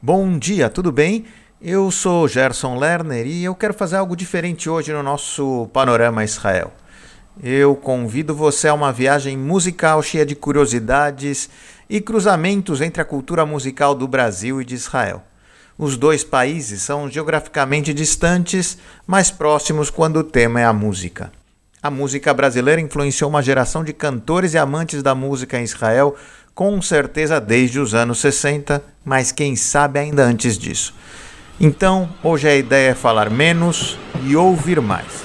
Bom dia, tudo bem? Eu sou Gerson Lerner e eu quero fazer algo diferente hoje no nosso Panorama Israel. Eu convido você a uma viagem musical cheia de curiosidades e cruzamentos entre a cultura musical do Brasil e de Israel. Os dois países são geograficamente distantes, mas próximos quando o tema é a música. A música brasileira influenciou uma geração de cantores e amantes da música em Israel com certeza desde os anos 60, mas quem sabe ainda antes disso. Então, hoje a ideia é falar menos e ouvir mais.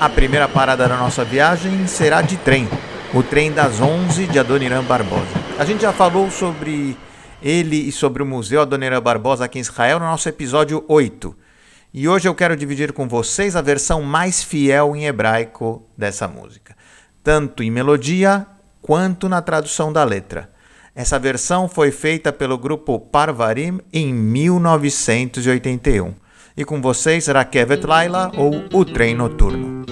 A primeira parada da nossa viagem será de trem, o trem das 11 de Adoniran Barbosa. A gente já falou sobre ele e sobre o Museu Adoniran Barbosa aqui em Israel no nosso episódio 8. E hoje eu quero dividir com vocês a versão mais fiel em hebraico dessa música, tanto em melodia quanto na tradução da letra. Essa versão foi feita pelo grupo Parvarim em 1981. E com vocês, Rakevet Laila ou O Trem Noturno.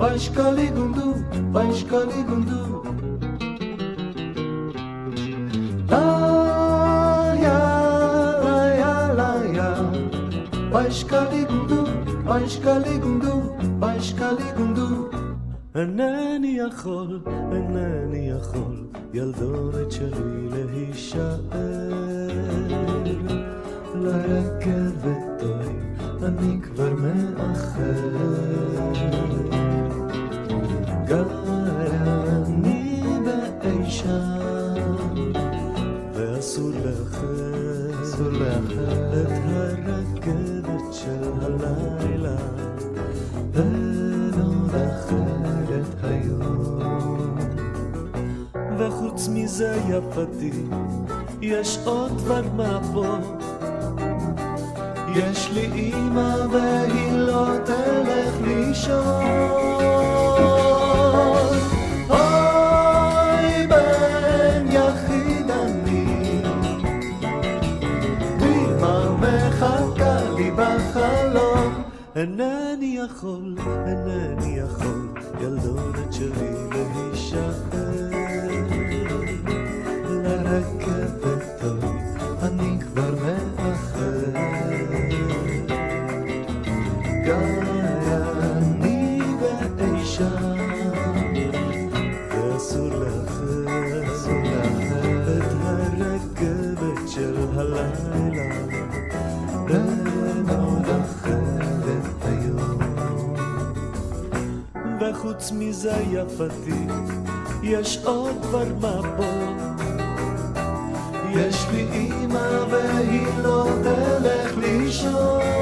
Paishkaligundu, paishkaligundu, paishkaligundu. אינני יכול, אינני יכול, ילדונת שלי להישאר. לרכבת אוי, אני כבר מאחר. גר אני באי שם, ואסור לאחר, לאחר את הרכבת של הלילה. אין עוד אחרת היום. וחוץ מזה יפתי, יש עוד דבר מה פה. יש לי אימא והיא לא תלך לישון. אוי, בן יחיד אני, אימא מחכה לי בחלום. אינני יכול, אינני יכול, ילדונת שלי להישאר. וחוץ מזה יפתי, יש עוד דבר מה פה. יש לי אימא והיא לא תלך לישון.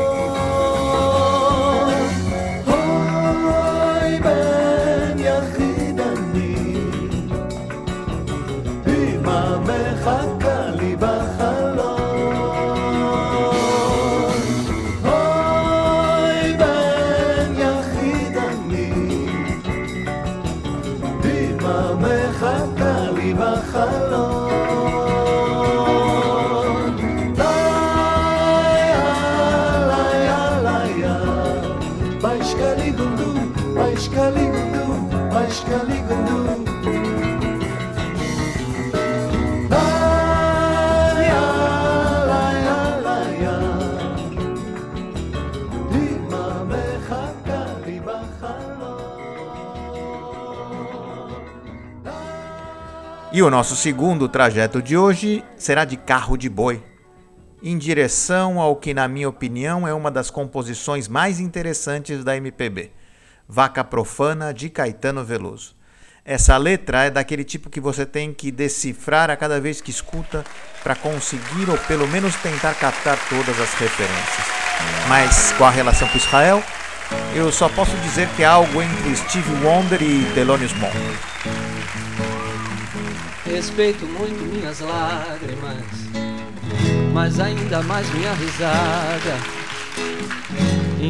E o nosso segundo trajeto de hoje será de carro de boi, em direção ao que, na minha opinião, é uma das composições mais interessantes da MPB, Vaca Profana de Caetano Veloso. Essa letra é daquele tipo que você tem que decifrar a cada vez que escuta para conseguir ou pelo menos tentar captar todas as referências. Mas com a relação com Israel, eu só posso dizer que é algo entre Steve Wonder e Thelonious Monk. Respeito muito minhas lágrimas, mas ainda mais minha risada.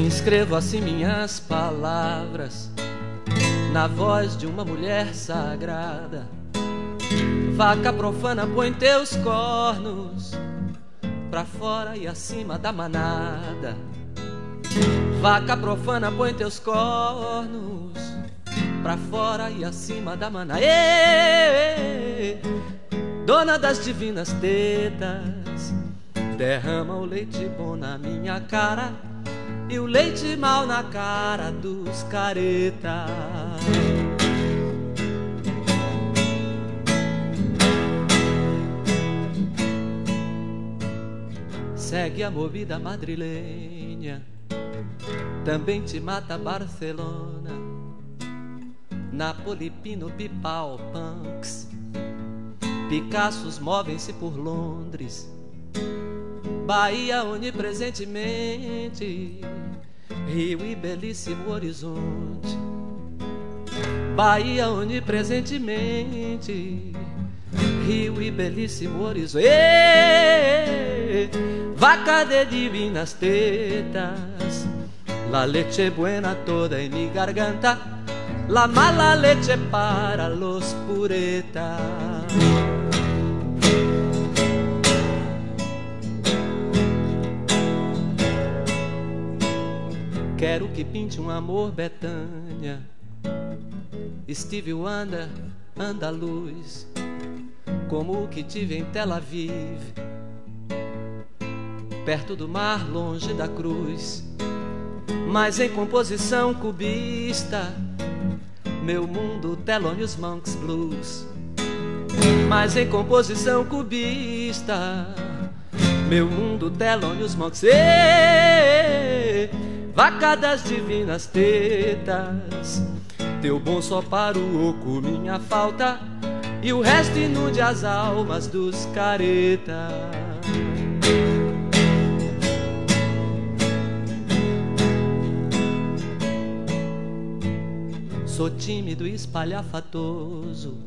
Escrevo assim minhas palavras na voz de uma mulher sagrada. Vaca profana, põe teus cornos pra fora e acima da manada. Vaca profana, põe teus cornos pra fora e acima da mana. Dona das divinas tetas, derrama o leite bom na minha cara e o leite mal na cara dos careta. Segue a movida madrilenha, também te mata Barcelona, Napoli, Pino, Pipal, Punks, Picassos movem-se por Londres Bahia onipresentemente, Rio e belíssimo horizonte. Bahia onipresentemente, Rio e belíssimo horizonte. vaca de divinas tetas, la leche buena toda en mi garganta, la mala leche para los puretas. Quero que pinte um amor Betânia. Steve Wonder, andaluz Como o que tive em Tel Aviv. Perto do mar, longe da cruz. Mas em composição cubista Meu mundo, Thelonious Monks Blues. Mas em composição cubista Meu mundo, Thelonious Monks vaca das divinas tetas. Teu bom só para o oco, minha falta, e o resto inunde as almas dos caretas. Sou tímido e espalhafatoso,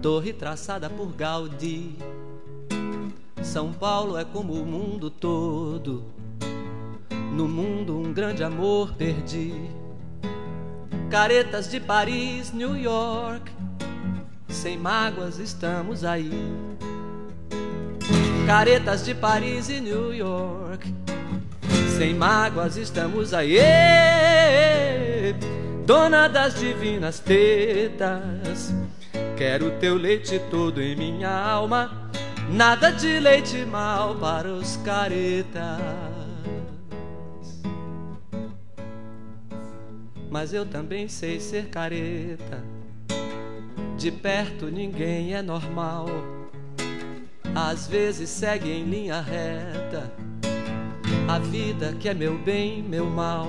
torre traçada por Gaudí. São Paulo é como o mundo todo no mundo um grande amor perdi. Caretas de Paris, New York, sem mágoas estamos aí. Caretas de Paris e New York, sem mágoas estamos aí. Dona das divinas tetas, quero teu leite todo em minha alma. Nada de leite mal para os caretas. Mas eu também sei ser careta. De perto ninguém é normal, às vezes segue em linha reta. A vida que é meu bem, meu mal.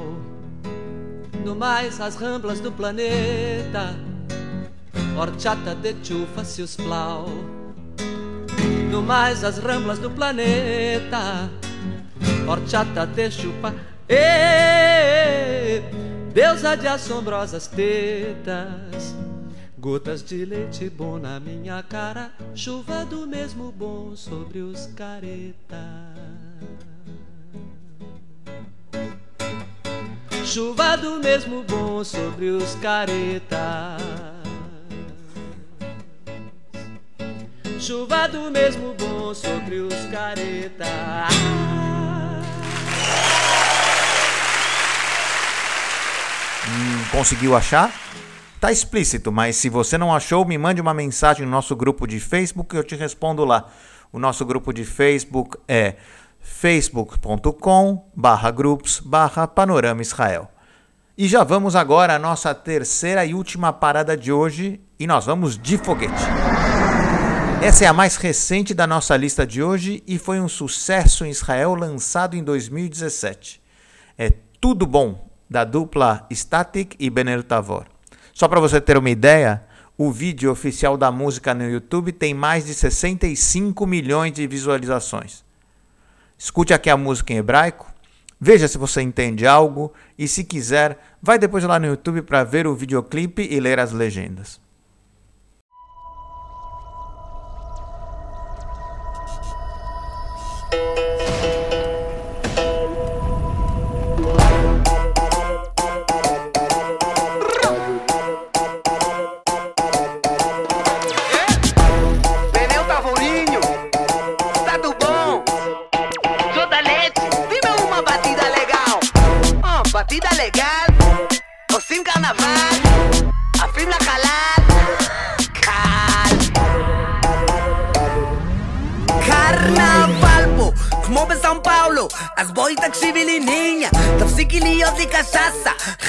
No mais, as ramblas do planeta, horchata de chufa se os plau. No mais, as ramblas do planeta, horchata de chupa. E deusa de assombrosas tetas. Gotas de leite bom na minha cara, chuva do mesmo bom sobre os caretas. Chuva do mesmo bom sobre os caretas. Chuva do mesmo bom sobre os caretas. Conseguiu achar? Tá explícito, mas se você não achou, me mande uma mensagem no nosso grupo de Facebook e eu te respondo lá. O nosso grupo de Facebook é facebook.com barra groups barra panorama Israel. E já vamos agora à nossa terceira e última parada de hoje e nós vamos de foguete. Essa é a mais recente da nossa lista de hoje e foi um sucesso em Israel lançado em 2017. É Tudo Bom, da dupla Static e Benel Tavor. Só para você ter uma ideia, o vídeo oficial da música no YouTube tem mais de 65 milhões de visualizações. Escute aqui a música em hebraico, veja se você entende algo e, se quiser, vai depois lá no YouTube para ver o videoclipe e ler as legendas.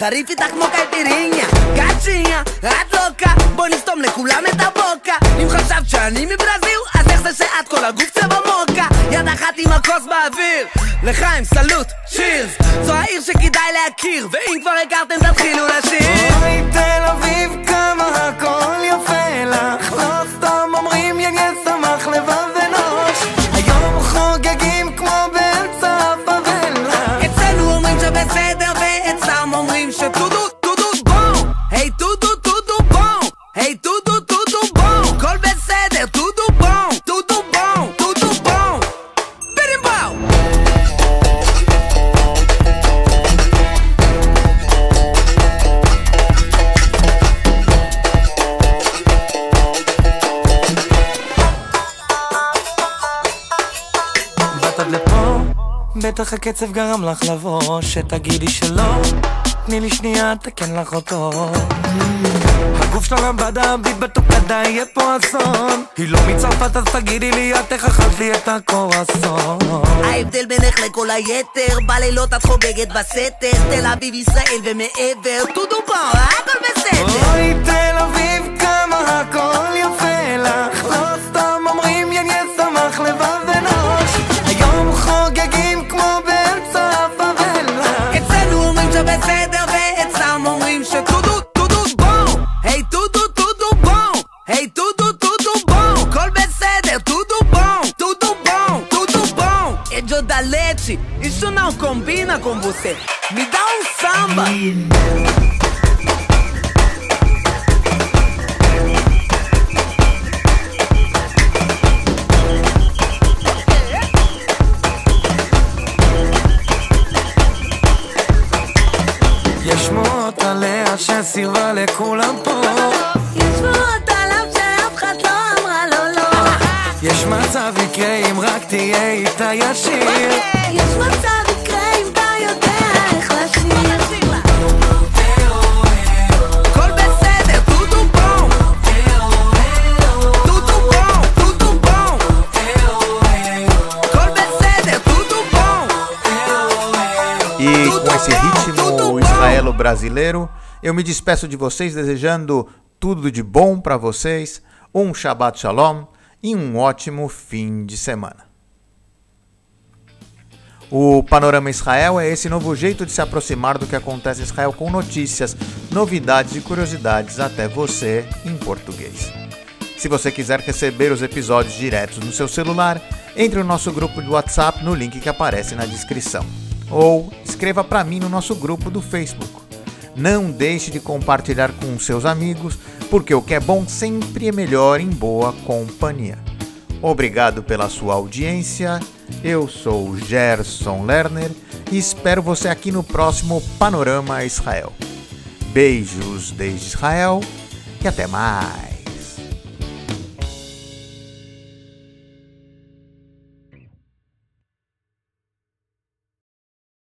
איתך כמו קייפיריניה קאצ'יניה, את לוקה בואי נסתום לכולם את הבוקה. אם חשבת שאני מברזיל אז איך זה שאת כל הגוף צבע מוקה? יד אחת עם הכוס באוויר. לחיים סלוט, שירס זו העיר שכדאי להכיר ואם כבר הכרתם תתחילו עד לפה, בטח הקצב גרם לך לבוא שתגידי שלא, תני לי שנייה, תקן לך אותו. הגוף שלה ביט בתוקדה, יהיה פה אסון. היא לא מצרפת אז תגידי לי, את איך אכלת לי את הקורסון? ההבדל בינך לכל היתר בלילות את חוגגת בסתר. תל אביב ישראל ומעבר טודו בום הכל בסדר. אוי תל אביב você. Me dá um samba. יש עליה שסירבה לכולם פה. יש שמועות עליו שאף אחד לא אמרה לו לא. יש מצב יקרה אם רק תהיה איתה ישיר israelo-brasileiro, eu me despeço de vocês desejando tudo de bom para vocês, um Shabbat Shalom e um ótimo fim de semana. O Panorama Israel é esse novo jeito de se aproximar do que acontece em Israel com notícias, novidades e curiosidades até você em português. Se você quiser receber os episódios diretos no seu celular, entre no nosso grupo de WhatsApp no link que aparece na descrição. Ou escreva para mim no nosso grupo do Facebook. Não deixe de compartilhar com seus amigos, porque o que é bom sempre é melhor em boa companhia. Obrigado pela sua audiência. Eu sou Gerson Lerner e espero você aqui no próximo Panorama Israel. Beijos desde Israel e até mais.